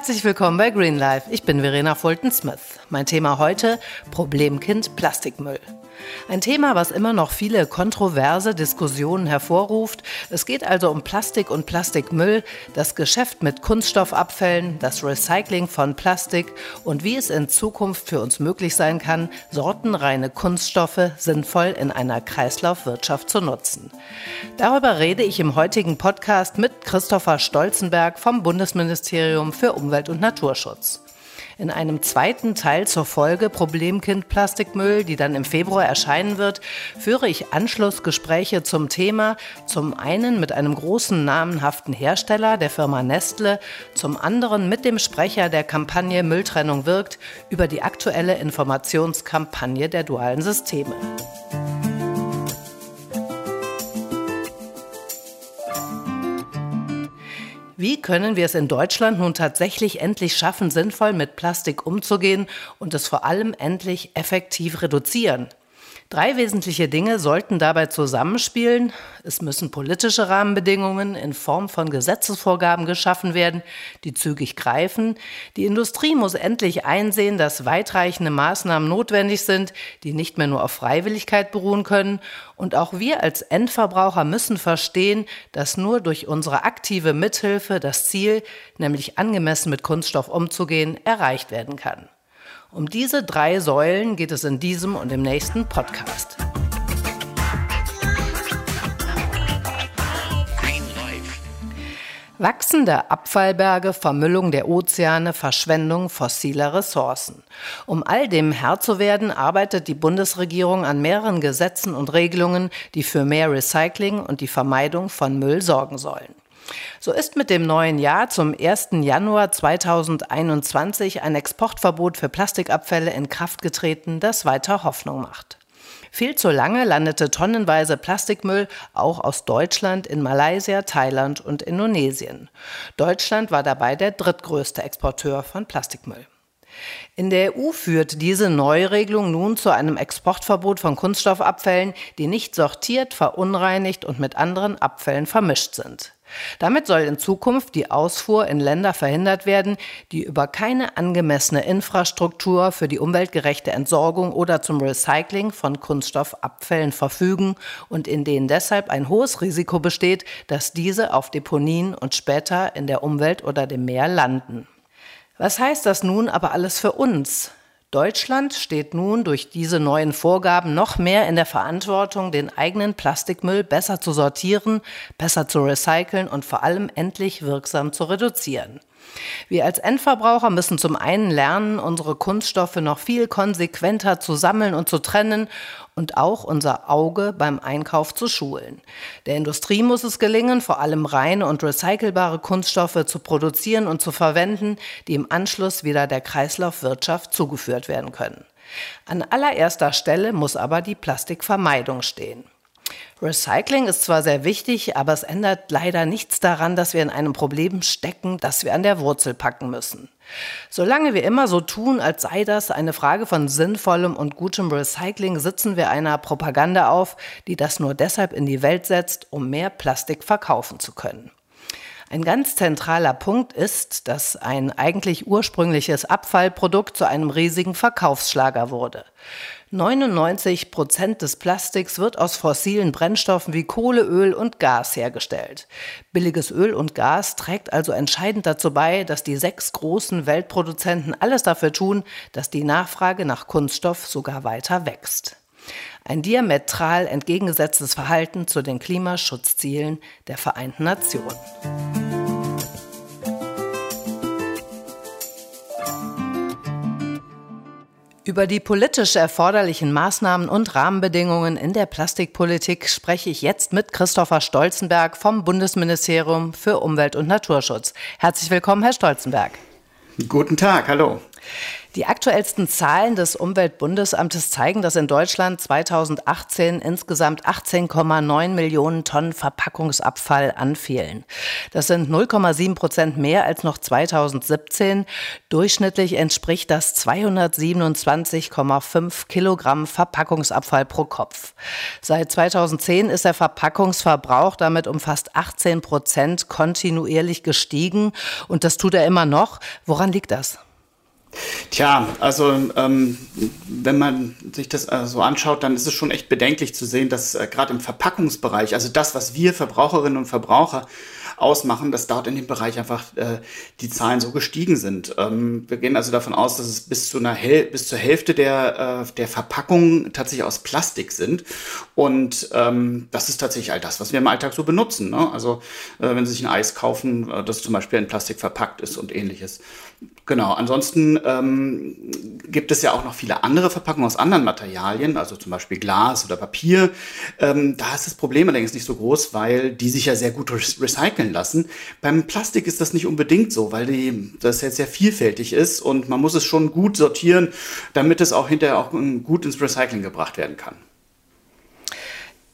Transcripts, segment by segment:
Herzlich willkommen bei Green Life. Ich bin Verena Fulton-Smith. Mein Thema heute: Problemkind Plastikmüll. Ein Thema, was immer noch viele kontroverse Diskussionen hervorruft. Es geht also um Plastik und Plastikmüll, das Geschäft mit Kunststoffabfällen, das Recycling von Plastik und wie es in Zukunft für uns möglich sein kann, sortenreine Kunststoffe sinnvoll in einer Kreislaufwirtschaft zu nutzen. Darüber rede ich im heutigen Podcast mit Christopher Stolzenberg vom Bundesministerium für Umwelt und Naturschutz. In einem zweiten Teil zur Folge Problemkind Plastikmüll, die dann im Februar erscheinen wird, führe ich Anschlussgespräche zum Thema, zum einen mit einem großen namenhaften Hersteller, der Firma Nestle, zum anderen mit dem Sprecher der Kampagne Mülltrennung wirkt über die aktuelle Informationskampagne der dualen Systeme. Wie können wir es in Deutschland nun tatsächlich endlich schaffen, sinnvoll mit Plastik umzugehen und es vor allem endlich effektiv reduzieren? Drei wesentliche Dinge sollten dabei zusammenspielen. Es müssen politische Rahmenbedingungen in Form von Gesetzesvorgaben geschaffen werden, die zügig greifen. Die Industrie muss endlich einsehen, dass weitreichende Maßnahmen notwendig sind, die nicht mehr nur auf Freiwilligkeit beruhen können. Und auch wir als Endverbraucher müssen verstehen, dass nur durch unsere aktive Mithilfe das Ziel, nämlich angemessen mit Kunststoff umzugehen, erreicht werden kann. Um diese drei Säulen geht es in diesem und im nächsten Podcast. Wachsende Abfallberge, Vermüllung der Ozeane, Verschwendung fossiler Ressourcen. Um all dem Herr zu werden, arbeitet die Bundesregierung an mehreren Gesetzen und Regelungen, die für mehr Recycling und die Vermeidung von Müll sorgen sollen. So ist mit dem neuen Jahr zum 1. Januar 2021 ein Exportverbot für Plastikabfälle in Kraft getreten, das weiter Hoffnung macht. Viel zu lange landete tonnenweise Plastikmüll auch aus Deutschland in Malaysia, Thailand und Indonesien. Deutschland war dabei der drittgrößte Exporteur von Plastikmüll. In der EU führt diese Neuregelung nun zu einem Exportverbot von Kunststoffabfällen, die nicht sortiert, verunreinigt und mit anderen Abfällen vermischt sind. Damit soll in Zukunft die Ausfuhr in Länder verhindert werden, die über keine angemessene Infrastruktur für die umweltgerechte Entsorgung oder zum Recycling von Kunststoffabfällen verfügen und in denen deshalb ein hohes Risiko besteht, dass diese auf Deponien und später in der Umwelt oder dem Meer landen. Was heißt das nun aber alles für uns? Deutschland steht nun durch diese neuen Vorgaben noch mehr in der Verantwortung, den eigenen Plastikmüll besser zu sortieren, besser zu recyceln und vor allem endlich wirksam zu reduzieren. Wir als Endverbraucher müssen zum einen lernen, unsere Kunststoffe noch viel konsequenter zu sammeln und zu trennen und auch unser Auge beim Einkauf zu schulen. Der Industrie muss es gelingen, vor allem reine und recycelbare Kunststoffe zu produzieren und zu verwenden, die im Anschluss wieder der Kreislaufwirtschaft zugeführt werden können. An allererster Stelle muss aber die Plastikvermeidung stehen. Recycling ist zwar sehr wichtig, aber es ändert leider nichts daran, dass wir in einem Problem stecken, das wir an der Wurzel packen müssen. Solange wir immer so tun, als sei das eine Frage von sinnvollem und gutem Recycling, sitzen wir einer Propaganda auf, die das nur deshalb in die Welt setzt, um mehr Plastik verkaufen zu können. Ein ganz zentraler Punkt ist, dass ein eigentlich ursprüngliches Abfallprodukt zu einem riesigen Verkaufsschlager wurde. 99 Prozent des Plastiks wird aus fossilen Brennstoffen wie Kohle, Öl und Gas hergestellt. Billiges Öl und Gas trägt also entscheidend dazu bei, dass die sechs großen Weltproduzenten alles dafür tun, dass die Nachfrage nach Kunststoff sogar weiter wächst. Ein diametral entgegengesetztes Verhalten zu den Klimaschutzzielen der Vereinten Nationen. Über die politisch erforderlichen Maßnahmen und Rahmenbedingungen in der Plastikpolitik spreche ich jetzt mit Christopher Stolzenberg vom Bundesministerium für Umwelt und Naturschutz. Herzlich willkommen, Herr Stolzenberg. Guten Tag, hallo. Die aktuellsten Zahlen des Umweltbundesamtes zeigen, dass in Deutschland 2018 insgesamt 18,9 Millionen Tonnen Verpackungsabfall anfielen. Das sind 0,7 Prozent mehr als noch 2017. Durchschnittlich entspricht das 227,5 Kilogramm Verpackungsabfall pro Kopf. Seit 2010 ist der Verpackungsverbrauch damit um fast 18 Prozent kontinuierlich gestiegen und das tut er immer noch. Woran liegt das? Tja, also ähm, wenn man sich das äh, so anschaut, dann ist es schon echt bedenklich zu sehen, dass äh, gerade im Verpackungsbereich, also das, was wir Verbraucherinnen und Verbraucher ausmachen, dass dort in dem Bereich einfach äh, die Zahlen so gestiegen sind. Ähm, wir gehen also davon aus, dass es bis zu einer Hel bis zur Hälfte der, äh, der Verpackungen tatsächlich aus Plastik sind. Und ähm, das ist tatsächlich all das, was wir im Alltag so benutzen. Ne? Also äh, wenn Sie sich ein Eis kaufen, äh, das zum Beispiel in Plastik verpackt ist und ähnliches. Genau, ansonsten ähm, gibt es ja auch noch viele andere Verpackungen aus anderen Materialien, also zum Beispiel Glas oder Papier. Ähm, da ist das Problem allerdings nicht so groß, weil die sich ja sehr gut recyceln lassen. Beim Plastik ist das nicht unbedingt so, weil die, das jetzt sehr vielfältig ist und man muss es schon gut sortieren, damit es auch hinterher auch gut ins Recycling gebracht werden kann.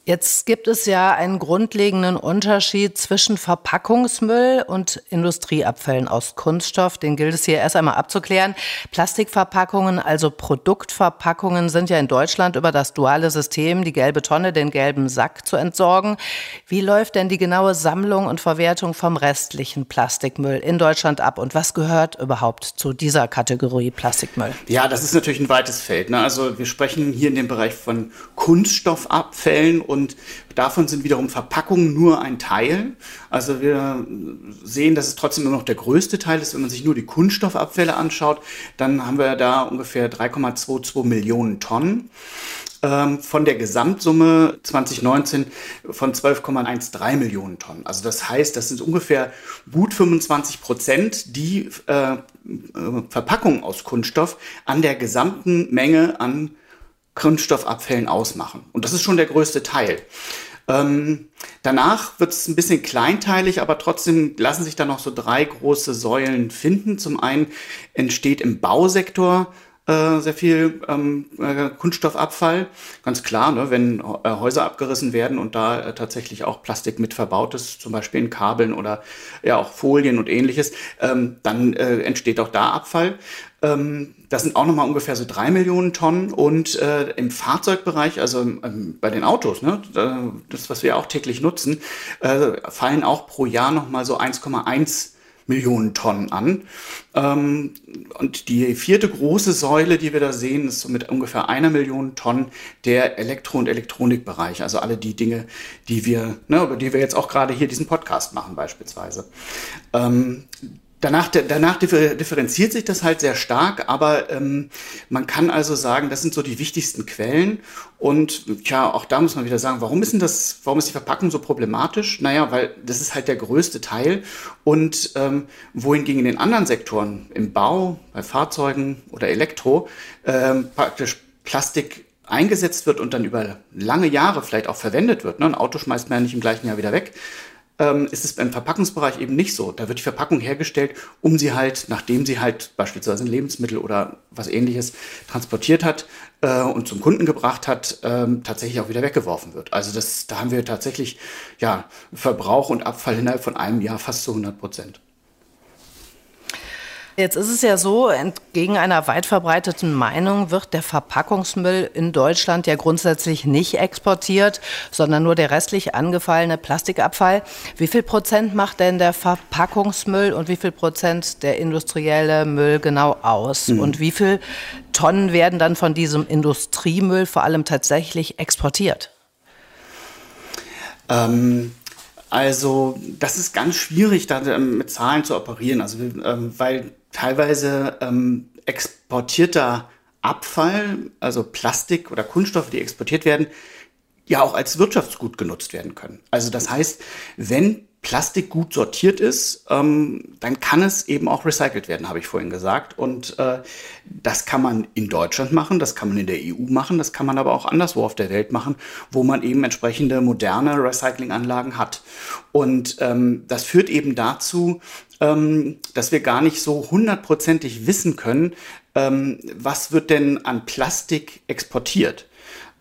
Jetzt gibt es ja einen grundlegenden Unterschied zwischen Verpackungsmüll und Industrieabfällen aus Kunststoff. Den gilt es hier erst einmal abzuklären. Plastikverpackungen, also Produktverpackungen, sind ja in Deutschland über das duale System, die gelbe Tonne, den gelben Sack zu entsorgen. Wie läuft denn die genaue Sammlung und Verwertung vom restlichen Plastikmüll in Deutschland ab? Und was gehört überhaupt zu dieser Kategorie Plastikmüll? Ja, das ist natürlich ein weites Feld. Ne? Also wir sprechen hier in dem Bereich von Kunststoffabfällen und davon sind wiederum Verpackungen nur ein Teil. Also wir sehen, dass es trotzdem immer noch der größte Teil ist. Wenn man sich nur die Kunststoffabfälle anschaut, dann haben wir da ungefähr 3,22 Millionen Tonnen ähm, von der Gesamtsumme 2019 von 12,13 Millionen Tonnen. Also das heißt, das sind ungefähr gut 25 Prozent, die äh, äh, Verpackungen aus Kunststoff an der gesamten Menge an Kunststoffabfällen ausmachen. Und das ist schon der größte Teil. Ähm, danach wird es ein bisschen kleinteilig, aber trotzdem lassen sich da noch so drei große Säulen finden. Zum einen entsteht im Bausektor äh, sehr viel ähm, äh, Kunststoffabfall. Ganz klar, ne, wenn äh, Häuser abgerissen werden und da tatsächlich auch Plastik mit verbaut ist, zum Beispiel in Kabeln oder ja auch Folien und ähnliches, ähm, dann entsteht auch da Abfall. Ähm, das sind auch nochmal ungefähr so drei Millionen Tonnen. Und äh, im Fahrzeugbereich, also ähm, bei den Autos, ne, das, was wir auch täglich nutzen, äh, fallen auch pro Jahr nochmal so 1,1 Millionen Tonnen an. Ähm, und die vierte große Säule, die wir da sehen, ist so mit ungefähr einer Million Tonnen der Elektro- und Elektronikbereich. Also alle die Dinge, die wir, ne, über die wir jetzt auch gerade hier diesen Podcast machen beispielsweise. Ähm, Danach, danach differenziert sich das halt sehr stark, aber ähm, man kann also sagen, das sind so die wichtigsten Quellen. Und ja, auch da muss man wieder sagen, warum ist denn das, warum ist die Verpackung so problematisch? Naja, weil das ist halt der größte Teil. Und ähm, wohingegen in den anderen Sektoren, im Bau, bei Fahrzeugen oder Elektro, ähm, praktisch Plastik eingesetzt wird und dann über lange Jahre vielleicht auch verwendet wird. Ne? Ein Auto schmeißt man ja nicht im gleichen Jahr wieder weg ähm, ist es beim Verpackungsbereich eben nicht so. Da wird die Verpackung hergestellt, um sie halt, nachdem sie halt beispielsweise ein Lebensmittel oder was ähnliches transportiert hat äh, und zum Kunden gebracht hat, ähm, tatsächlich auch wieder weggeworfen wird. Also das, da haben wir tatsächlich ja, Verbrauch und Abfall innerhalb von einem Jahr fast zu 100 Prozent. Jetzt ist es ja so, entgegen einer weit verbreiteten Meinung wird der Verpackungsmüll in Deutschland ja grundsätzlich nicht exportiert, sondern nur der restlich angefallene Plastikabfall. Wie viel Prozent macht denn der Verpackungsmüll und wie viel Prozent der industrielle Müll genau aus? Mhm. Und wie viel Tonnen werden dann von diesem Industriemüll vor allem tatsächlich exportiert? Ähm also das ist ganz schwierig, da ähm, mit Zahlen zu operieren, also ähm, weil teilweise ähm, exportierter Abfall, also Plastik oder Kunststoffe, die exportiert werden, ja auch als Wirtschaftsgut genutzt werden können. Also das heißt, wenn Plastik gut sortiert ist, ähm, dann kann es eben auch recycelt werden, habe ich vorhin gesagt. Und äh, das kann man in Deutschland machen, das kann man in der EU machen, das kann man aber auch anderswo auf der Welt machen, wo man eben entsprechende moderne Recyclinganlagen hat. Und ähm, das führt eben dazu, ähm, dass wir gar nicht so hundertprozentig wissen können, ähm, was wird denn an Plastik exportiert?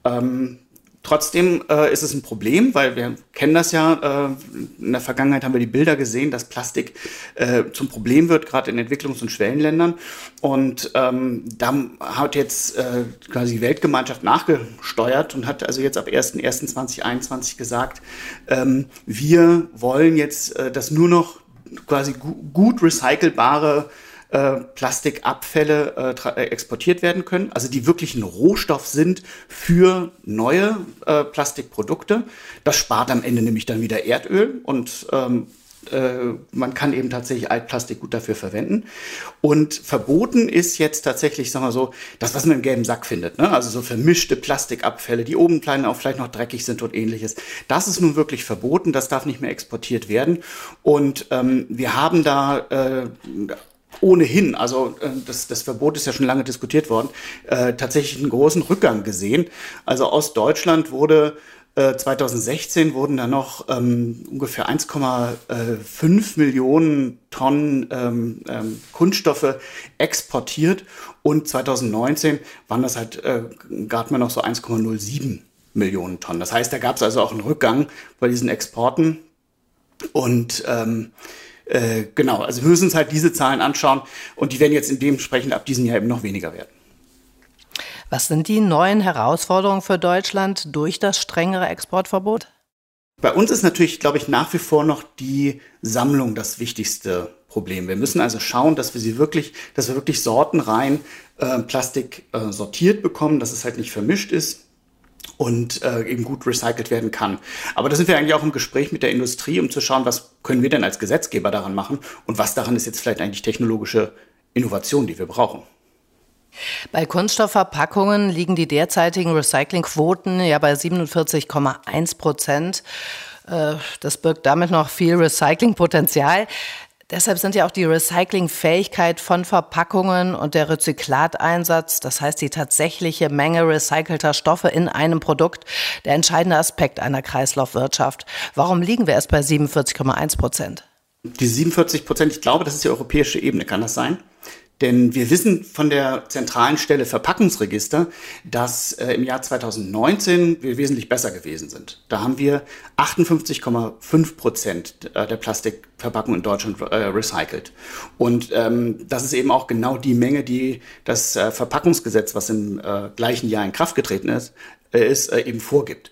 Ähm, Trotzdem äh, ist es ein Problem, weil wir kennen das ja. Äh, in der Vergangenheit haben wir die Bilder gesehen, dass Plastik äh, zum Problem wird, gerade in Entwicklungs- und Schwellenländern. Und ähm, da hat jetzt äh, quasi die Weltgemeinschaft nachgesteuert und hat also jetzt ab 1.1.2021 gesagt, ähm, wir wollen jetzt, äh, dass nur noch quasi gu gut recycelbare äh, Plastikabfälle äh, äh, exportiert werden können, also die wirklich ein Rohstoff sind für neue äh, Plastikprodukte. Das spart am Ende nämlich dann wieder Erdöl und ähm, äh, man kann eben tatsächlich Altplastik gut dafür verwenden. Und verboten ist jetzt tatsächlich, sagen wir so, das, was man im gelben Sack findet. Ne? Also so vermischte Plastikabfälle, die oben klein auch vielleicht noch dreckig sind und ähnliches. Das ist nun wirklich verboten, das darf nicht mehr exportiert werden. Und ähm, wir haben da äh, ohnehin, also äh, das, das Verbot ist ja schon lange diskutiert worden, äh, tatsächlich einen großen Rückgang gesehen. Also aus Deutschland wurde äh, 2016 wurden da noch ähm, ungefähr 1,5 Millionen Tonnen ähm, ähm, Kunststoffe exportiert und 2019 waren das halt äh, gerade mal noch so 1,07 Millionen Tonnen. Das heißt, da gab es also auch einen Rückgang bei diesen Exporten und ähm, äh, genau, also wir müssen uns halt diese Zahlen anschauen und die werden jetzt in dementsprechend ab diesem Jahr eben noch weniger werden. Was sind die neuen Herausforderungen für Deutschland durch das strengere Exportverbot? Bei uns ist natürlich, glaube ich, nach wie vor noch die Sammlung das wichtigste Problem. Wir müssen also schauen, dass wir sie wirklich, dass wir wirklich sortenrein äh, Plastik äh, sortiert bekommen, dass es halt nicht vermischt ist und äh, eben gut recycelt werden kann. Aber da sind wir eigentlich auch im Gespräch mit der Industrie, um zu schauen, was können wir denn als Gesetzgeber daran machen und was daran ist jetzt vielleicht eigentlich technologische Innovation, die wir brauchen. Bei Kunststoffverpackungen liegen die derzeitigen Recyclingquoten ja bei 47,1 Prozent. Äh, das birgt damit noch viel Recyclingpotenzial. Deshalb sind ja auch die Recyclingfähigkeit von Verpackungen und der Rezyklateinsatz, das heißt die tatsächliche Menge recycelter Stoffe in einem Produkt, der entscheidende Aspekt einer Kreislaufwirtschaft. Warum liegen wir erst bei 47,1 Prozent? Die 47 Prozent, ich glaube, das ist die europäische Ebene, kann das sein? Denn wir wissen von der zentralen Stelle Verpackungsregister, dass äh, im Jahr 2019 wir wesentlich besser gewesen sind. Da haben wir 58,5 Prozent äh, der Plastikverpackungen in Deutschland äh, recycelt. Und ähm, das ist eben auch genau die Menge, die das äh, Verpackungsgesetz, was im äh, gleichen Jahr in Kraft getreten ist, es äh, eben vorgibt.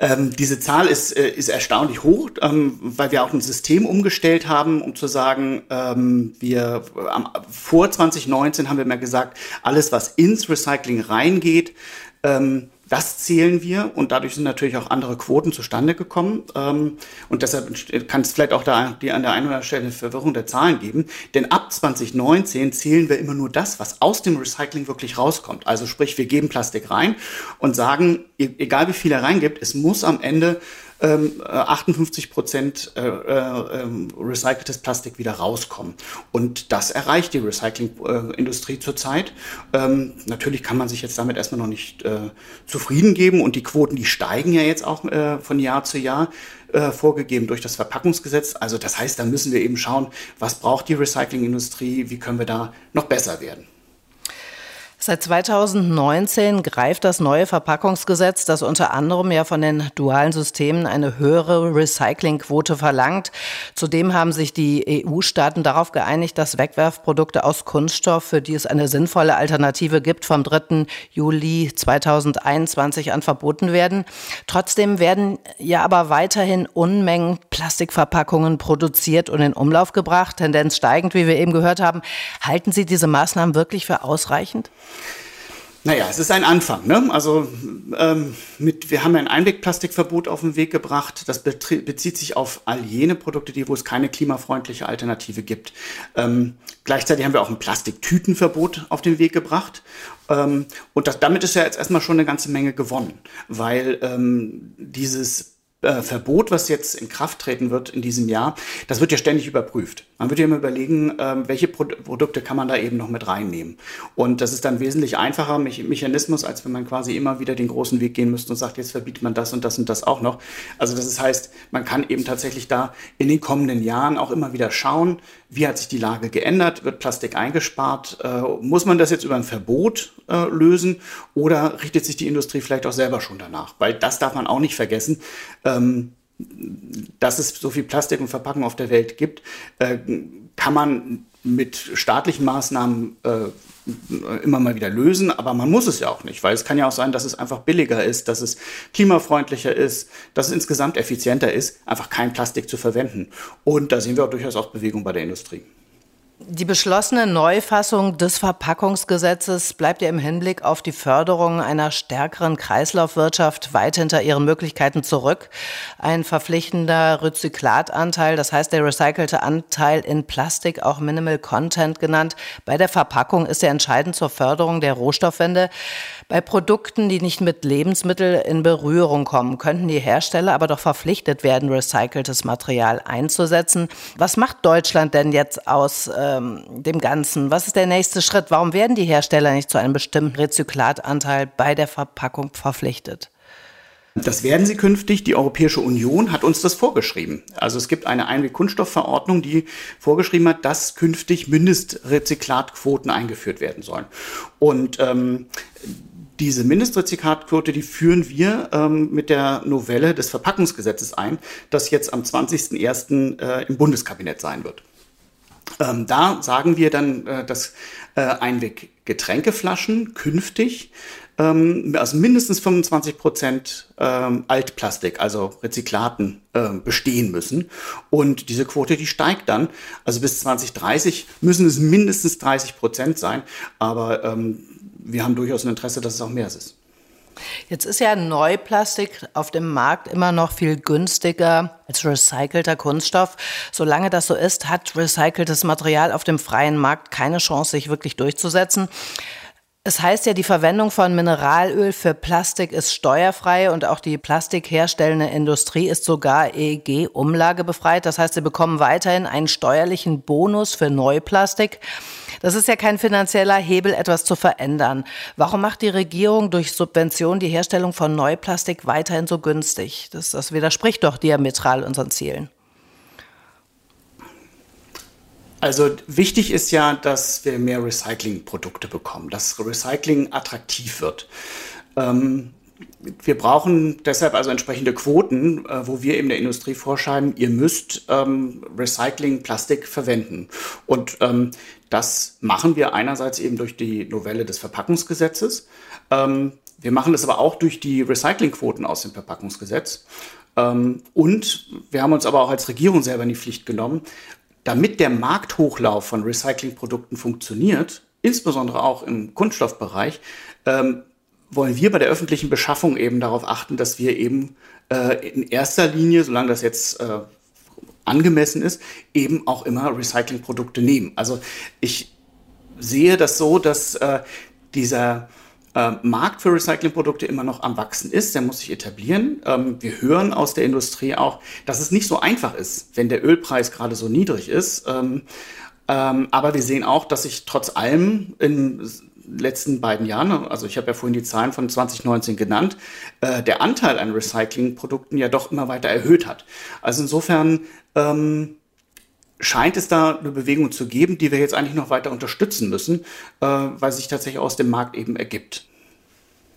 Ähm, diese Zahl ist, äh, ist erstaunlich hoch, ähm, weil wir auch ein System umgestellt haben, um zu sagen, ähm, wir ähm, vor 2019 haben wir mal gesagt, alles was ins Recycling reingeht, ähm, das zählen wir und dadurch sind natürlich auch andere Quoten zustande gekommen. Ähm, und deshalb kann es vielleicht auch da die an der einen oder anderen Stelle eine Verwirrung der Zahlen geben. Denn ab 2019 zählen wir immer nur das, was aus dem Recycling wirklich rauskommt. Also sprich, wir geben Plastik rein und sagen, e-, egal wie viel er reingibt, es muss am Ende 58 ähm, Prozent äh, äh, ähm, recyceltes Plastik wieder rauskommen. Und das erreicht die Recyclingindustrie zurzeit. Ähm, natürlich kann man sich jetzt damit erstmal noch nicht äh, zufrieden geben und die Quoten, die steigen ja jetzt auch äh, von Jahr zu Jahr äh, vorgegeben durch das Verpackungsgesetz. Also das heißt, da müssen wir eben schauen, was braucht die Recyclingindustrie, wie können wir da noch besser werden. Seit 2019 greift das neue Verpackungsgesetz, das unter anderem ja von den dualen Systemen eine höhere Recyclingquote verlangt. Zudem haben sich die EU-Staaten darauf geeinigt, dass Wegwerfprodukte aus Kunststoff, für die es eine sinnvolle Alternative gibt, vom 3. Juli 2021 an verboten werden. Trotzdem werden ja aber weiterhin Unmengen Plastikverpackungen produziert und in Umlauf gebracht, Tendenz steigend, wie wir eben gehört haben. Halten Sie diese Maßnahmen wirklich für ausreichend? Naja, es ist ein Anfang. Ne? Also ähm, mit, wir haben ein Einwegplastikverbot auf den Weg gebracht. Das bezieht sich auf all jene Produkte, die, wo es keine klimafreundliche Alternative gibt. Ähm, gleichzeitig haben wir auch ein Plastiktütenverbot auf den Weg gebracht. Ähm, und das, damit ist ja jetzt erstmal schon eine ganze Menge gewonnen, weil ähm, dieses äh, Verbot, was jetzt in Kraft treten wird in diesem Jahr, das wird ja ständig überprüft. Man wird ja immer überlegen, ähm, welche Pro Produkte kann man da eben noch mit reinnehmen. Und das ist dann wesentlich einfacher Me Mechanismus, als wenn man quasi immer wieder den großen Weg gehen müsste und sagt, jetzt verbietet man das und das und das auch noch. Also das heißt, man kann eben tatsächlich da in den kommenden Jahren auch immer wieder schauen, wie hat sich die Lage geändert, wird Plastik eingespart, äh, muss man das jetzt über ein Verbot äh, lösen oder richtet sich die Industrie vielleicht auch selber schon danach? Weil das darf man auch nicht vergessen. Ähm, dass es so viel Plastik und Verpackung auf der Welt gibt, äh, kann man mit staatlichen Maßnahmen äh, immer mal wieder lösen, aber man muss es ja auch nicht, weil es kann ja auch sein, dass es einfach billiger ist, dass es klimafreundlicher ist, dass es insgesamt effizienter ist, einfach kein Plastik zu verwenden. Und da sehen wir auch durchaus auch Bewegung bei der Industrie. Die beschlossene Neufassung des Verpackungsgesetzes bleibt ja im Hinblick auf die Förderung einer stärkeren Kreislaufwirtschaft weit hinter ihren Möglichkeiten zurück. Ein verpflichtender Rezyklatanteil, das heißt der recycelte Anteil in Plastik, auch Minimal Content genannt, bei der Verpackung ist ja entscheidend zur Förderung der Rohstoffwende. Bei Produkten, die nicht mit Lebensmitteln in Berührung kommen, könnten die Hersteller aber doch verpflichtet werden, recyceltes Material einzusetzen. Was macht Deutschland denn jetzt aus ähm, dem Ganzen? Was ist der nächste Schritt? Warum werden die Hersteller nicht zu einem bestimmten Rezyklatanteil bei der Verpackung verpflichtet? Das werden sie künftig. Die Europäische Union hat uns das vorgeschrieben. Also es gibt eine Einwegkunststoffverordnung, die vorgeschrieben hat, dass künftig Mindestrezyklatquoten eingeführt werden sollen. Und ähm, diese Mindestrezyklatquote, die führen wir ähm, mit der Novelle des Verpackungsgesetzes ein, das jetzt am 20.01. Äh, im Bundeskabinett sein wird. Ähm, da sagen wir dann, äh, dass äh, Einweg-Getränkeflaschen künftig ähm, also mindestens 25 Prozent ähm, Altplastik, also Rezyklaten, äh, bestehen müssen. Und diese Quote, die steigt dann. Also bis 2030 müssen es mindestens 30 Prozent sein. Aber ähm, wir haben durchaus ein Interesse, dass es auch mehr ist. Jetzt ist ja Neuplastik auf dem Markt immer noch viel günstiger als recycelter Kunststoff. Solange das so ist, hat recyceltes Material auf dem freien Markt keine Chance, sich wirklich durchzusetzen. Es heißt ja, die Verwendung von Mineralöl für Plastik ist steuerfrei und auch die plastikherstellende Industrie ist sogar EEG-Umlagebefreit. Das heißt, sie bekommen weiterhin einen steuerlichen Bonus für Neuplastik. Das ist ja kein finanzieller Hebel, etwas zu verändern. Warum macht die Regierung durch Subventionen die Herstellung von Neuplastik weiterhin so günstig? Das, das widerspricht doch diametral unseren Zielen. Also wichtig ist ja, dass wir mehr Recyclingprodukte bekommen, dass Recycling attraktiv wird. Ähm, wir brauchen deshalb also entsprechende Quoten, äh, wo wir eben der Industrie vorschreiben, ihr müsst ähm, Recycling-Plastik verwenden. Und ähm, das machen wir einerseits eben durch die Novelle des Verpackungsgesetzes. Ähm, wir machen das aber auch durch die Recyclingquoten aus dem Verpackungsgesetz. Ähm, und wir haben uns aber auch als Regierung selber in die Pflicht genommen, damit der Markthochlauf von Recyclingprodukten funktioniert, insbesondere auch im Kunststoffbereich, ähm, wollen wir bei der öffentlichen Beschaffung eben darauf achten, dass wir eben äh, in erster Linie, solange das jetzt äh, angemessen ist, eben auch immer Recyclingprodukte nehmen. Also ich sehe das so, dass äh, dieser äh, Markt für Recyclingprodukte immer noch am Wachsen ist. Der muss sich etablieren. Ähm, wir hören aus der Industrie auch, dass es nicht so einfach ist, wenn der Ölpreis gerade so niedrig ist. Ähm, ähm, aber wir sehen auch, dass sich trotz allem in letzten beiden Jahren, also ich habe ja vorhin die Zahlen von 2019 genannt, äh, der Anteil an Recyclingprodukten ja doch immer weiter erhöht hat. Also insofern ähm, scheint es da eine Bewegung zu geben, die wir jetzt eigentlich noch weiter unterstützen müssen, äh, weil sich tatsächlich aus dem Markt eben ergibt.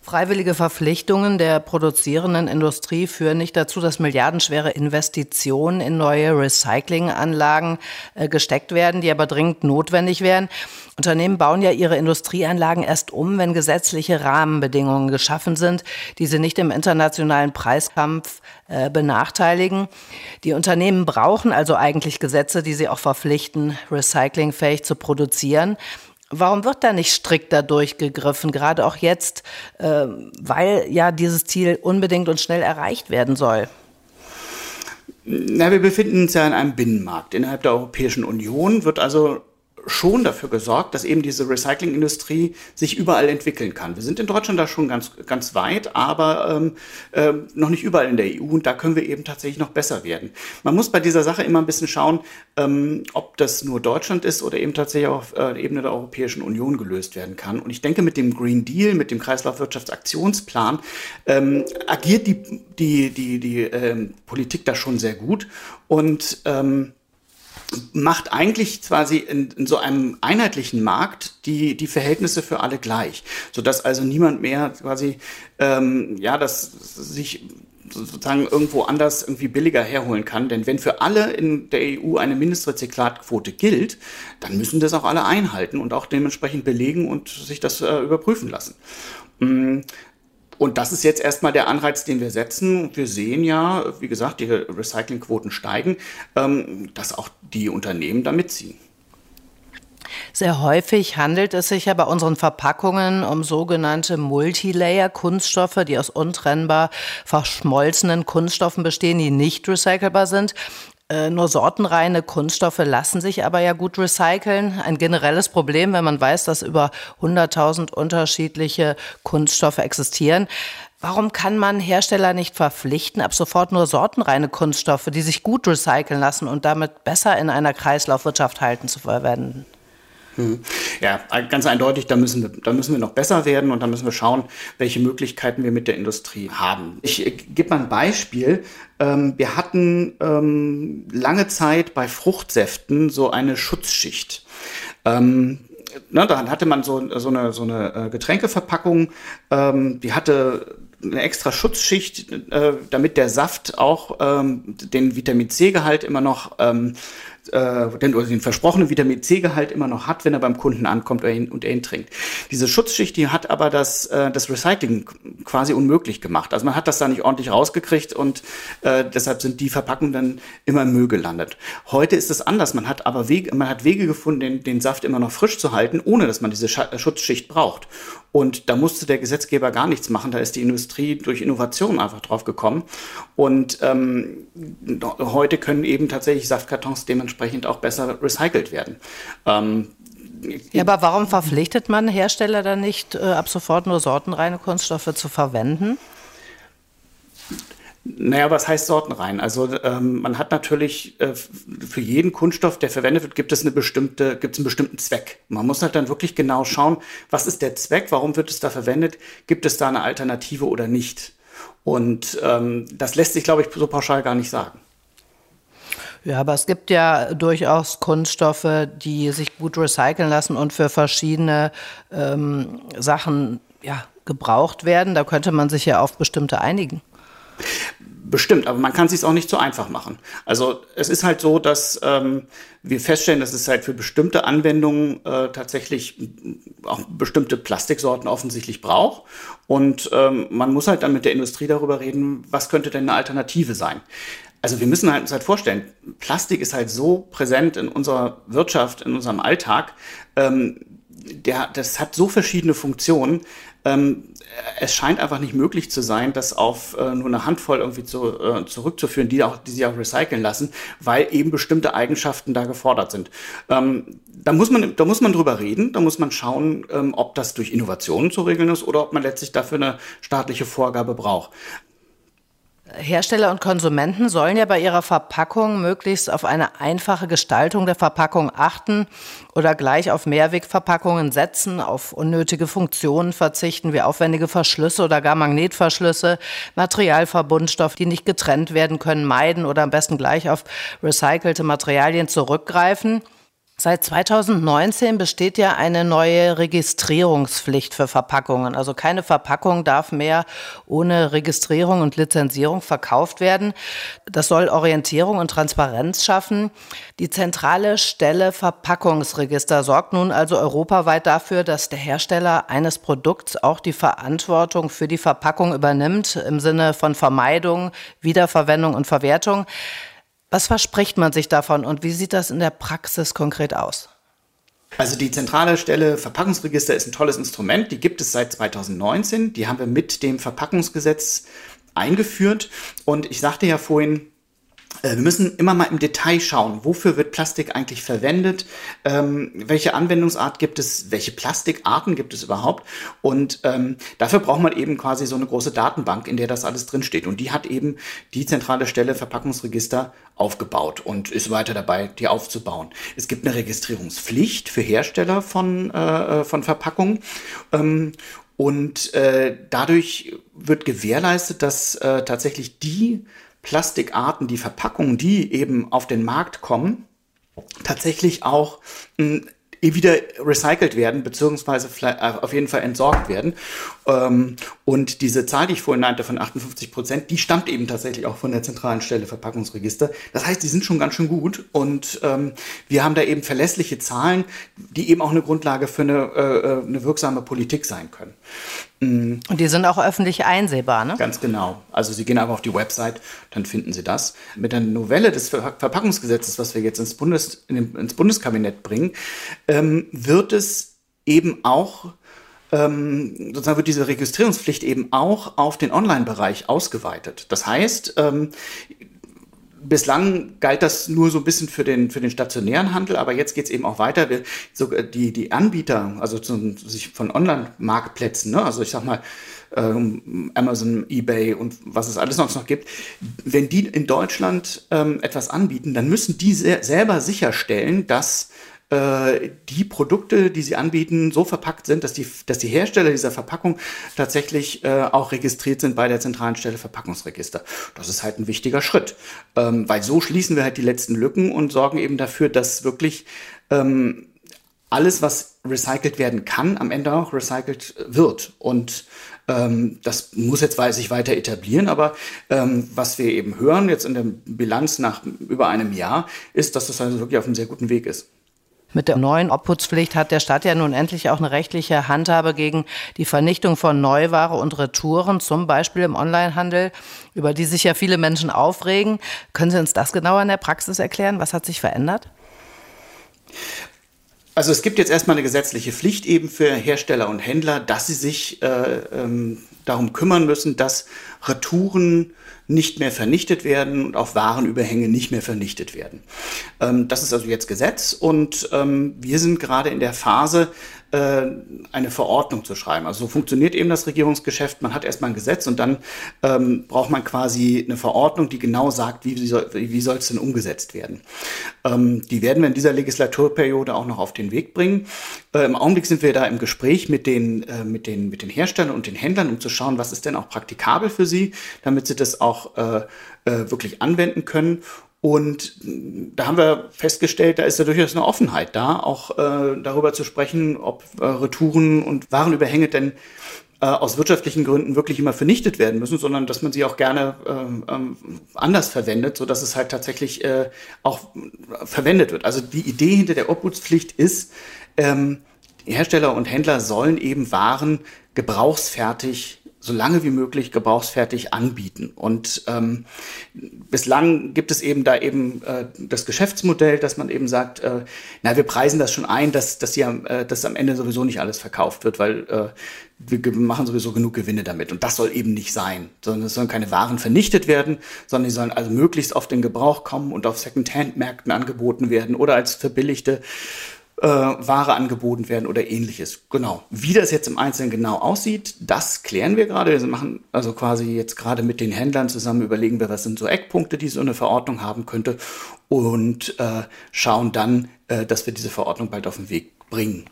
Freiwillige Verpflichtungen der produzierenden Industrie führen nicht dazu, dass milliardenschwere Investitionen in neue Recyclinganlagen äh, gesteckt werden, die aber dringend notwendig wären. Unternehmen bauen ja ihre Industrieanlagen erst um, wenn gesetzliche Rahmenbedingungen geschaffen sind, die sie nicht im internationalen Preiskampf äh, benachteiligen. Die Unternehmen brauchen also eigentlich Gesetze, die sie auch verpflichten, recyclingfähig zu produzieren. Warum wird da nicht strikter durchgegriffen, gerade auch jetzt, äh, weil ja dieses Ziel unbedingt und schnell erreicht werden soll? Na, wir befinden uns ja in einem Binnenmarkt. Innerhalb der Europäischen Union wird also schon dafür gesorgt, dass eben diese Recyclingindustrie sich überall entwickeln kann. Wir sind in Deutschland da schon ganz, ganz weit, aber ähm, äh, noch nicht überall in der EU und da können wir eben tatsächlich noch besser werden. Man muss bei dieser Sache immer ein bisschen schauen, ähm, ob das nur Deutschland ist oder eben tatsächlich auf äh, Ebene der Europäischen Union gelöst werden kann. Und ich denke, mit dem Green Deal, mit dem Kreislaufwirtschaftsaktionsplan ähm, agiert die, die, die, die ähm, Politik da schon sehr gut und ähm, macht eigentlich quasi in, in, so einem einheitlichen Markt die, die Verhältnisse für alle gleich, sodass also niemand mehr quasi, ähm, ja, das sich sozusagen irgendwo anders irgendwie billiger herholen kann. Denn wenn für alle in der EU eine Mindestrezyklatquote gilt, dann müssen das auch alle einhalten und auch dementsprechend belegen und sich das äh, überprüfen lassen. Und das ist jetzt erstmal der Anreiz, den wir setzen. Wir sehen ja, wie gesagt, die Recyclingquoten steigen, ähm, dass auch die Unternehmen da mitziehen. Sehr häufig handelt es sich ja bei unseren Verpackungen um sogenannte Multilayer-Kunststoffe, die aus untrennbar verschmolzenen Kunststoffen bestehen, die nicht recycelbar sind. Äh, nur sortenreine Kunststoffe lassen sich aber ja gut recyceln. Ein generelles Problem, wenn man weiß, dass über 100.000 unterschiedliche Kunststoffe existieren. Warum kann man Hersteller nicht verpflichten, ab sofort nur sortenreine Kunststoffe, die sich gut recyceln lassen und damit besser in einer Kreislaufwirtschaft halten, zu verwenden? Hm. Ja, ganz eindeutig, da müssen, wir, da müssen wir noch besser werden und da müssen wir schauen, welche Möglichkeiten wir mit der Industrie haben. Ich, ich gebe mal ein Beispiel. Ähm, wir hatten ähm, lange Zeit bei Fruchtsäften so eine Schutzschicht. Ähm, ne, dann hatte man so, so eine, so eine äh, Getränkeverpackung, ähm, die hatte eine extra Schutzschicht, äh, damit der Saft auch ähm, den Vitamin C-Gehalt immer noch ähm, äh, den, oder den versprochenen Vitamin C-Gehalt immer noch hat, wenn er beim Kunden ankommt und er ihn, und er ihn trinkt. Diese Schutzschicht, die hat aber das, äh, das Recycling quasi unmöglich gemacht. Also man hat das da nicht ordentlich rausgekriegt und äh, deshalb sind die Verpackungen dann immer im Müll gelandet. Heute ist es anders. Man hat aber Wege, man hat Wege gefunden, den, den Saft immer noch frisch zu halten, ohne dass man diese Schutzschicht braucht. Und da musste der Gesetzgeber gar nichts machen. Da ist die Industrie durch Innovation einfach drauf gekommen. Und ähm, heute können eben tatsächlich Saftkartons dementsprechend auch besser recycelt werden. Ähm, ja, aber warum verpflichtet man Hersteller dann nicht, äh, ab sofort nur sortenreine Kunststoffe zu verwenden? Naja, was heißt sortenrein? Also ähm, man hat natürlich äh, für jeden Kunststoff, der verwendet wird, gibt es eine bestimmte, gibt es einen bestimmten Zweck. Man muss halt dann wirklich genau schauen, was ist der Zweck, warum wird es da verwendet, gibt es da eine Alternative oder nicht. Und ähm, das lässt sich, glaube ich, so pauschal gar nicht sagen. Ja, aber es gibt ja durchaus Kunststoffe, die sich gut recyceln lassen und für verschiedene ähm, Sachen ja, gebraucht werden. Da könnte man sich ja auf bestimmte einigen. Bestimmt, aber man kann es sich auch nicht so einfach machen. Also es ist halt so, dass ähm, wir feststellen, dass es halt für bestimmte Anwendungen äh, tatsächlich auch bestimmte Plastiksorten offensichtlich braucht. Und ähm, man muss halt dann mit der Industrie darüber reden, was könnte denn eine Alternative sein. Also wir müssen halt uns halt vorstellen, Plastik ist halt so präsent in unserer Wirtschaft, in unserem Alltag. Ähm, der, das hat so verschiedene Funktionen. Ähm, es scheint einfach nicht möglich zu sein, das auf äh, nur eine Handvoll irgendwie zu, äh, zurückzuführen, die, auch, die sich auch recyceln lassen, weil eben bestimmte Eigenschaften da gefordert sind. Ähm, da, muss man, da muss man drüber reden, da muss man schauen, ähm, ob das durch Innovationen zu regeln ist oder ob man letztlich dafür eine staatliche Vorgabe braucht. Hersteller und Konsumenten sollen ja bei ihrer Verpackung möglichst auf eine einfache Gestaltung der Verpackung achten oder gleich auf Mehrwegverpackungen setzen, auf unnötige Funktionen verzichten, wie aufwendige Verschlüsse oder gar Magnetverschlüsse, Materialverbundstoff, die nicht getrennt werden können, meiden oder am besten gleich auf recycelte Materialien zurückgreifen. Seit 2019 besteht ja eine neue Registrierungspflicht für Verpackungen. Also keine Verpackung darf mehr ohne Registrierung und Lizenzierung verkauft werden. Das soll Orientierung und Transparenz schaffen. Die zentrale Stelle Verpackungsregister sorgt nun also europaweit dafür, dass der Hersteller eines Produkts auch die Verantwortung für die Verpackung übernimmt im Sinne von Vermeidung, Wiederverwendung und Verwertung. Was verspricht man sich davon und wie sieht das in der Praxis konkret aus? Also die zentrale Stelle Verpackungsregister ist ein tolles Instrument. Die gibt es seit 2019. Die haben wir mit dem Verpackungsgesetz eingeführt. Und ich sagte ja vorhin, wir müssen immer mal im Detail schauen, wofür wird Plastik eigentlich verwendet, ähm, welche Anwendungsart gibt es, welche Plastikarten gibt es überhaupt. Und ähm, dafür braucht man eben quasi so eine große Datenbank, in der das alles drinsteht. Und die hat eben die zentrale Stelle Verpackungsregister aufgebaut und ist weiter dabei, die aufzubauen. Es gibt eine Registrierungspflicht für Hersteller von, äh, von Verpackungen. Ähm, und äh, dadurch wird gewährleistet, dass äh, tatsächlich die Plastikarten, die Verpackungen, die eben auf den Markt kommen, tatsächlich auch mh, hm, wieder recycelt werden, beziehungsweise äh, auf jeden Fall entsorgt werden. Ähm, und diese Zahl, die ich vorhin nannte, von 58 Prozent, die stammt eben tatsächlich auch von der zentralen Stelle Verpackungsregister. Das heißt, die sind schon ganz schön gut und ähm, wir haben da eben verlässliche Zahlen, die eben auch eine Grundlage für eine, äh, äh eine wirksame Politik sein können. Mhm. Und die sind auch öffentlich einsehbar, ne? Ganz genau. Also Sie gehen einfach auf die Website, dann finden Sie das. Mit der Novelle des Ver Verpackungsgesetzes, was wir jetzt ins, Bundes, in, ins Bundeskabinett bringen, ähm, wird es eben auch ähm, sozusagen wird diese Registrierungspflicht eben auch auf den Online-Bereich ausgeweitet. Das heißt, ähm, bislang galt das nur so ein bisschen für den, für den stationären Handel, aber jetzt geht es eben auch weiter. Wir, so, die, die Anbieter, also zum, sich von Online-Marktplätzen, ne? also ich sag mal, ähm, Amazon, eBay und was es alles noch gibt, wenn die in Deutschland ähm, etwas anbieten, dann müssen die selber sicherstellen, dass äh, die Produkte, die sie anbieten, so verpackt sind, dass die, dass die Hersteller dieser Verpackung tatsächlich äh, auch registriert sind bei der zentralen Stelle Verpackungsregister. Das ist halt ein wichtiger Schritt, ähm, weil so schließen wir halt die letzten Lücken und sorgen eben dafür, dass wirklich ähm, alles, was recycelt werden kann, am Ende auch recycelt wird. Und ähm, das muss jetzt sich weiter etablieren, aber ähm, was wir eben hören jetzt in der Bilanz nach über einem Jahr, ist, dass das also wirklich auf einem sehr guten Weg ist. Mit der neuen Obhutspflicht hat der Staat ja nun endlich auch eine rechtliche Handhabe gegen die Vernichtung von Neuware und Retouren, zum Beispiel im Onlinehandel, über die sich ja viele Menschen aufregen. Können Sie uns das genauer in der Praxis erklären? Was hat sich verändert? Also es gibt jetzt erstmal eine gesetzliche Pflicht eben für Hersteller und Händler, dass sie sich äh, ähm, darum kümmern müssen, dass Retouren nicht mehr vernichtet werden und auch Warenüberhänge nicht mehr vernichtet werden. Ähm, das ist also jetzt Gesetz und ähm, wir sind gerade in der Phase, äh, eine Verordnung zu schreiben. Also so funktioniert eben das Regierungsgeschäft. Man hat erstmal ein Gesetz und dann ähm, braucht man quasi eine Verordnung, die genau sagt, wie, soll, wie soll es denn umgesetzt werden. Ähm, die werden wir in dieser Legislaturperiode auch noch auf den Weg bringen. Äh, Im Augenblick sind wir da im Gespräch mit den, äh, mit, den, mit den Herstellern und den Händlern, um zu schauen, was ist denn auch praktikabel für sie, damit sie das auch äh, äh wirklich anwenden können. Und da haben wir festgestellt, da ist ja durchaus eine Offenheit da, auch äh, darüber zu sprechen, ob äh, Retouren und Warenüberhänge denn äh, aus wirtschaftlichen Gründen wirklich immer vernichtet werden müssen, sondern dass man sie auch gerne ähm, ähm, anders verwendet, so dass es halt tatsächlich äh, auch verwendet wird. Also die Idee hinter der Obhutspflicht ist, ähm, Hersteller und Händler sollen eben Waren gebrauchsfertig so lange wie möglich gebrauchsfertig anbieten. Und ähm, bislang gibt es eben da eben äh, das Geschäftsmodell, dass man eben sagt, äh, na, wir preisen das schon ein, dass, dass, hier, äh, dass am Ende sowieso nicht alles verkauft wird, weil äh, wir machen sowieso genug Gewinne damit. Und das soll eben nicht sein, sondern es sollen keine Waren vernichtet werden, sondern die sollen also möglichst oft in Gebrauch kommen und auf Second-Hand-Märkten angeboten werden oder als verbilligte äh, Ware angeboten werden oder ähnliches. Genau. Wie das jetzt im Einzelnen genau aussieht, das klären wir gerade. Wir machen also quasi jetzt gerade mit den Händlern zusammen überlegen wir, was sind so Eckpunkte, die so eine Verordnung haben könnte und äh, schauen dann, äh, dass wir diese Verordnung bald auf den Weg bringen.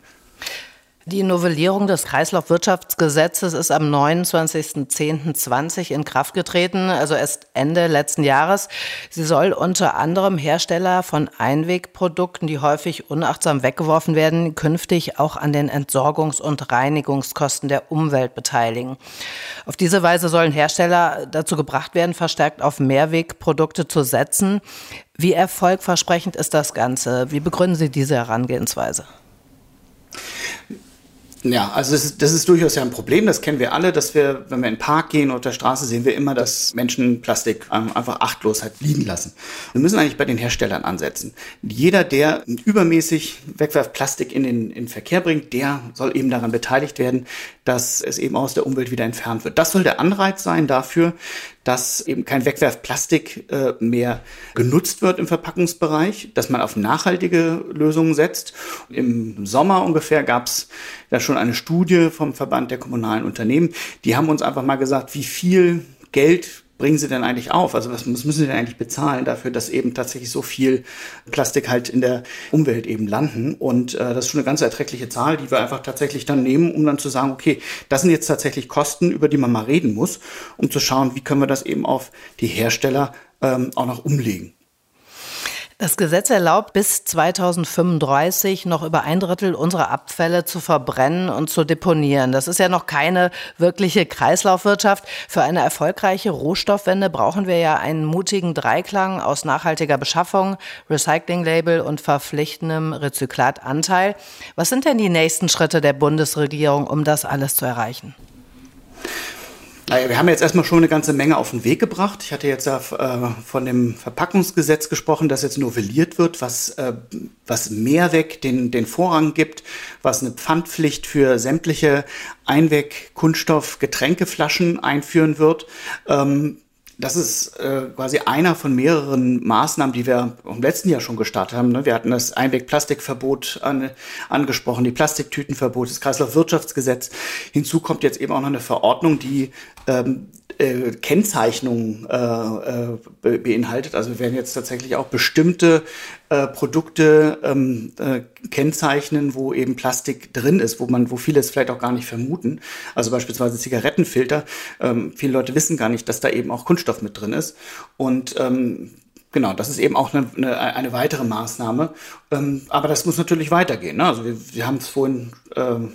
Die Novellierung des Kreislaufwirtschaftsgesetzes ist am 29.10.20 in Kraft getreten, also erst Ende letzten Jahres. Sie soll unter anderem Hersteller von Einwegprodukten, die häufig unachtsam weggeworfen werden, künftig auch an den Entsorgungs- und Reinigungskosten der Umwelt beteiligen. Auf diese Weise sollen Hersteller dazu gebracht werden, verstärkt auf Mehrwegprodukte zu setzen. Wie erfolgversprechend ist das Ganze? Wie begründen Sie diese Herangehensweise? Ja, also das ist, das ist durchaus ja ein Problem, das kennen wir alle, dass wir, wenn wir in den Park gehen oder auf der Straße, sehen wir immer, dass Menschen Plastik ähm, einfach achtlos halt liegen lassen. Wir müssen eigentlich bei den Herstellern ansetzen. Jeder, der übermäßig Wegwerfplastik in den, in den Verkehr bringt, der soll eben daran beteiligt werden, dass es eben aus der Umwelt wieder entfernt wird. Das soll der Anreiz sein dafür, dass eben kein Wegwerfplastik äh, mehr genutzt wird im Verpackungsbereich, dass man auf nachhaltige Lösungen setzt. Im Sommer ungefähr gab es da schon eine Studie vom Verband der kommunalen Unternehmen. Die haben uns einfach mal gesagt, wie viel Geld bringen sie denn eigentlich auf? Also was, was müssen sie denn eigentlich bezahlen dafür, dass eben tatsächlich so viel Plastik halt in der Umwelt eben landen? Und äh, das ist schon eine ganz erträgliche Zahl, die wir einfach tatsächlich dann nehmen, um dann zu sagen, okay, das sind jetzt tatsächlich Kosten, über die man mal reden muss, um zu schauen, wie können wir das eben auf die Hersteller ähm, auch noch umlegen. Das Gesetz erlaubt bis 2035 noch über ein Drittel unserer Abfälle zu verbrennen und zu deponieren. Das ist ja noch keine wirkliche Kreislaufwirtschaft. Für eine erfolgreiche Rohstoffwende brauchen wir ja einen mutigen Dreiklang aus nachhaltiger Beschaffung, Recycling-Label und verpflichtendem Rezyklatanteil. Was sind denn die nächsten Schritte der Bundesregierung, um das alles zu erreichen? Naja, wir haben jetzt erstmal schon eine ganze Menge auf den Weg gebracht. Ich hatte jetzt ja äh, von dem Verpackungsgesetz gesprochen, das jetzt novelliert wird, was, äh, was Mehrweg den, den Vorrang gibt, was eine Pfandpflicht für sämtliche Einweg-Kunststoff-Getränkeflaschen einführen wird. Ähm, das ist äh, quasi einer von mehreren Maßnahmen, die wir im letzten Jahr schon gestartet haben. Ne? Wir hatten das Einwegplastikverbot an, angesprochen, die Plastiktütenverbot, das Kreislaufwirtschaftsgesetz. Hinzu kommt jetzt eben auch noch eine Verordnung, die ähm, äh, Kennzeichnung äh, äh, beinhaltet. Also wir werden jetzt tatsächlich auch bestimmte äh, Produkte ähm, äh, kennzeichnen, wo eben Plastik drin ist, wo man, wo viele es vielleicht auch gar nicht vermuten. Also beispielsweise Zigarettenfilter. Ähm, viele Leute wissen gar nicht, dass da eben auch Kunststoff mit drin ist. Und ähm, Genau, das ist eben auch eine, eine, eine weitere Maßnahme. Ähm, aber das muss natürlich weitergehen. Ne? Also wir, wir haben es vorhin ähm,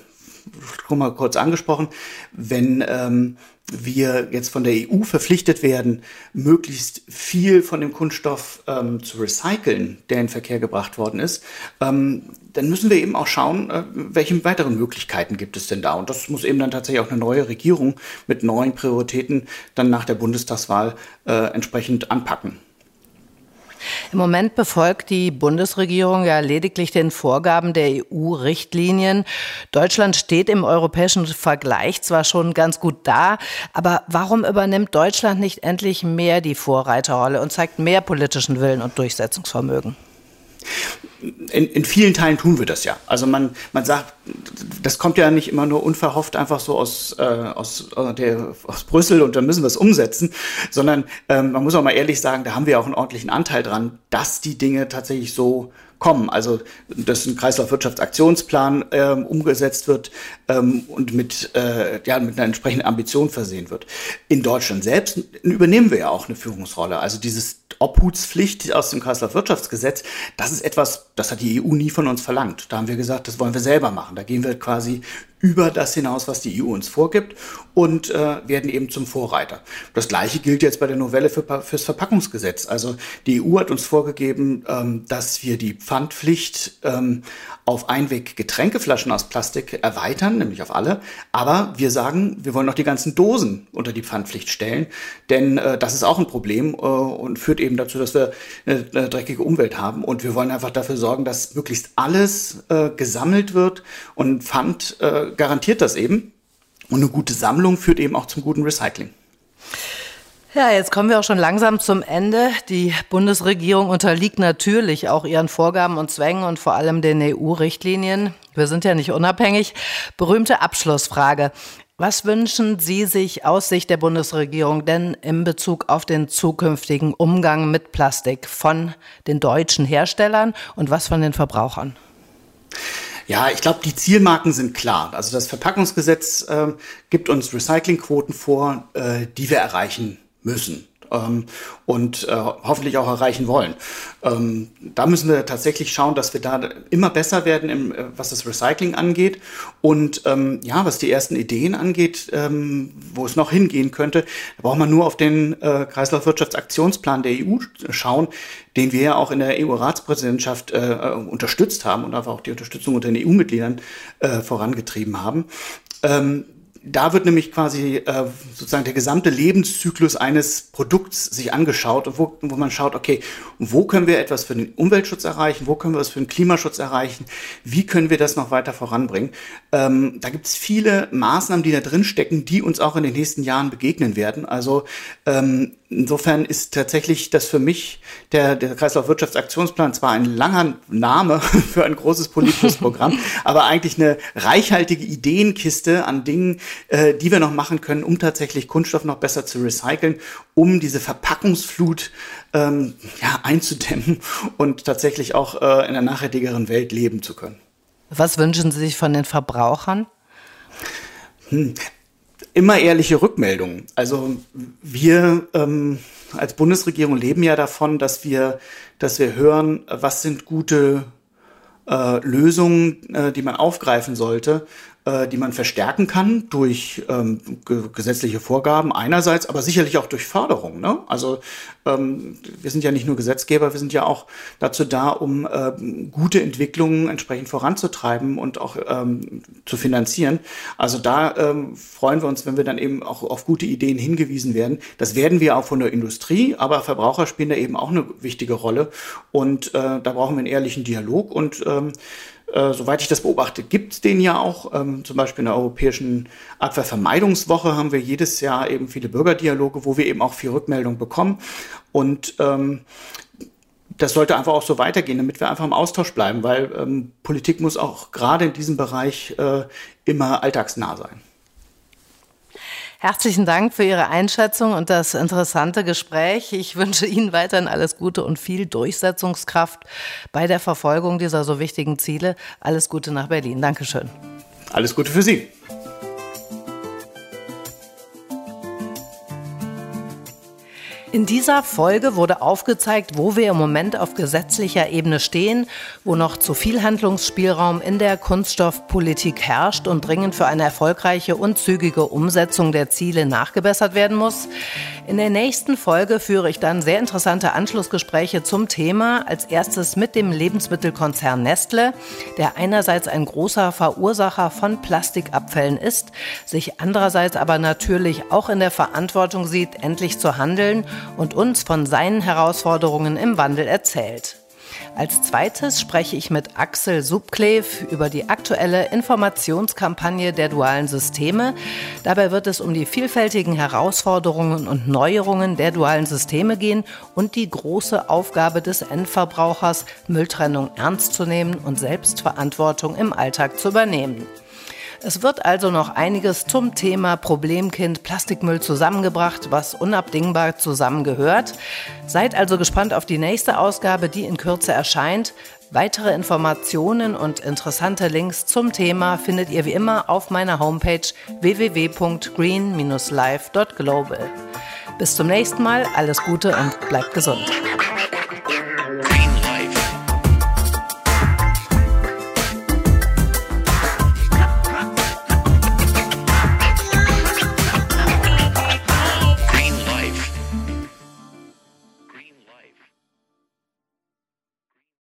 schon mal kurz angesprochen. Wenn ähm, wir jetzt von der EU verpflichtet werden, möglichst viel von dem Kunststoff ähm, zu recyceln, der in den Verkehr gebracht worden ist, ähm, dann müssen wir eben auch schauen, äh, welche weiteren Möglichkeiten gibt es denn da. Und das muss eben dann tatsächlich auch eine neue Regierung mit neuen Prioritäten dann nach der Bundestagswahl äh, entsprechend anpacken. Im Moment befolgt die Bundesregierung ja lediglich den Vorgaben der EU-Richtlinien. Deutschland steht im europäischen Vergleich zwar schon ganz gut da, aber warum übernimmt Deutschland nicht endlich mehr die Vorreiterrolle und zeigt mehr politischen Willen und Durchsetzungsvermögen? In, in vielen Teilen tun wir das ja. Also man, man sagt, das kommt ja nicht immer nur unverhofft einfach so aus, äh, aus, äh, der, aus Brüssel und dann müssen wir es umsetzen, sondern ähm, man muss auch mal ehrlich sagen, da haben wir auch einen ordentlichen Anteil dran, dass die Dinge tatsächlich so kommen. Also dass ein Kreislaufwirtschaftsaktionsplan ähm, umgesetzt wird ähm, und mit, äh, ja, mit einer entsprechenden Ambition versehen wird. In Deutschland selbst übernehmen wir ja auch eine Führungsrolle. Also dieses Obhutspflicht aus dem Kreislaufwirtschaftsgesetz, das ist etwas, das hat die EU nie von uns verlangt. Da haben wir gesagt, das wollen wir selber machen. Da gehen wir quasi über das hinaus, was die EU uns vorgibt und äh, werden eben zum Vorreiter. Das Gleiche gilt jetzt bei der Novelle für, fürs Verpackungsgesetz. Also die EU hat uns vorgegeben, ähm, dass wir die Pfandpflicht ähm, auf Einweg-Getränkeflaschen aus Plastik erweitern, nämlich auf alle. Aber wir sagen, wir wollen auch die ganzen Dosen unter die Pfandpflicht stellen, denn äh, das ist auch ein Problem äh, und führt eben dazu, dass wir eine, eine, dreckige Umwelt haben. Und wir wollen einfach dafür sorgen, dass möglichst alles äh, gesammelt wird und Pfand äh, garantiert das eben. Und eine gute Sammlung führt eben auch zum guten Recycling. Ja, jetzt kommen wir auch schon langsam zum Ende. Die Bundesregierung unterliegt natürlich auch ihren Vorgaben und Zwängen und vor allem den EU-Richtlinien. Wir sind ja nicht unabhängig. Berühmte Abschlussfrage. Was wünschen Sie sich aus Sicht der Bundesregierung denn in Bezug auf den zukünftigen Umgang mit Plastik von den deutschen Herstellern und was von den Verbrauchern? Ja, ich glaube, die Zielmarken sind klar. Also das Verpackungsgesetz äh, gibt uns Recyclingquoten vor, äh, die wir erreichen müssen ähm, und äh, hoffentlich auch erreichen wollen. Ähm, da müssen wir tatsächlich schauen, dass wir da immer besser werden, im, äh, was das Recycling angeht. Und ähm, ja, was die ersten Ideen angeht, ähm, wo es noch hingehen könnte, da braucht man nur auf den äh, Kreislaufwirtschaftsaktionsplan der EU schauen, den wir ja auch in der EU-Ratspräsidentschaft äh, äh, unterstützt haben und einfach auch die Unterstützung unter den EU-Mitgliedern äh, vorangetrieben haben. Da wird nämlich quasi äh, sozusagen der gesamte Lebenszyklus eines Produkts sich angeschaut, wo, wo man schaut, okay, wo können wir etwas für den Umweltschutz erreichen, wo können wir was für den Klimaschutz erreichen, wie können wir das noch weiter voranbringen. Ähm, da gibt es viele Maßnahmen, die da drin stecken, die uns auch in den nächsten Jahren begegnen werden. Also ähm, insofern ist tatsächlich das für mich der, der Kreislaufwirtschaftsaktionsplan zwar ein langer Name für ein großes politisches Programm, aber eigentlich eine reichhaltige Ideenkiste an Dingen, äh, die wir noch machen können, um tatsächlich Kunststoff noch besser zu recyceln, um diese Verpackungsflut ähm, ja, einzudämmen und tatsächlich auch äh, in einer nachhaltigeren Welt leben zu können. Was wünschen Sie sich von den Verbrauchern? Hm. Immer ehrliche Rückmeldungen. Also wir ähm, als Bundesregierung leben ja davon, dass wir, dass wir hören, was sind gute äh, Lösungen, äh, die man aufgreifen sollte äh, die man verstärken kann durch ähm, ge gesetzliche Vorgaben einerseits, aber sicherlich auch durch Förderung. Ne? Also ähm, wir sind ja nicht nur Gesetzgeber, wir sind ja auch dazu da, um ähm, gute Entwicklungen entsprechend voranzutreiben und auch ähm, zu finanzieren. Also da ähm, freuen wir uns, wenn wir dann eben auch auf gute Ideen hingewiesen werden. Das werden wir auch von der Industrie, aber Verbraucher spielen da eben auch eine wichtige Rolle und äh, da brauchen wir einen ehrlichen Dialog und ähm, äh, soweit ich das beobachte, gibt es den ja auch. Ähm, zum Beispiel in der Europäischen Abwehrvermeidungswoche haben wir jedes Jahr eben viele Bürgerdialoge, wo wir eben auch viel Rückmeldung bekommen. Und ähm, das sollte einfach auch so weitergehen, damit wir einfach im Austausch bleiben, weil ähm, Politik muss auch gerade in diesem Bereich äh, immer alltagsnah sein. Herzlichen Dank für Ihre Einschätzung und das interessante Gespräch. Ich wünsche Ihnen weiterhin alles Gute und viel Durchsetzungskraft bei der Verfolgung dieser so wichtigen Ziele. Alles Gute nach Berlin. Dankeschön. Alles Gute für Sie. In dieser Folge wurde aufgezeigt, wo wir im Moment auf gesetzlicher Ebene stehen, wo noch zu viel Handlungsspielraum in der Kunststoffpolitik herrscht und dringend für eine erfolgreiche und zügige Umsetzung der Ziele nachgebessert werden muss. In der nächsten Folge führe ich dann sehr interessante Anschlussgespräche zum Thema. Als erstes mit dem Lebensmittelkonzern Nestle, der einerseits ein großer Verursacher von Plastikabfällen ist, sich andererseits aber natürlich auch in der Verantwortung sieht, endlich zu handeln und uns von seinen Herausforderungen im Wandel erzählt. Als zweites spreche ich mit Axel Subklev über die aktuelle Informationskampagne der dualen Systeme. Dabei wird es um die vielfältigen Herausforderungen und Neuerungen der dualen Systeme gehen und die große Aufgabe des Endverbrauchers, Mülltrennung ernst zu nehmen und Selbstverantwortung im Alltag zu übernehmen. Es wird also noch einiges zum Thema Problemkind Plastikmüll zusammengebracht, was unabdingbar zusammengehört. Seid also gespannt auf die nächste Ausgabe, die in Kürze erscheint. Weitere Informationen und interessante Links zum Thema findet ihr wie immer auf meiner Homepage www.green-life.global. Bis zum nächsten Mal, alles Gute und bleibt gesund.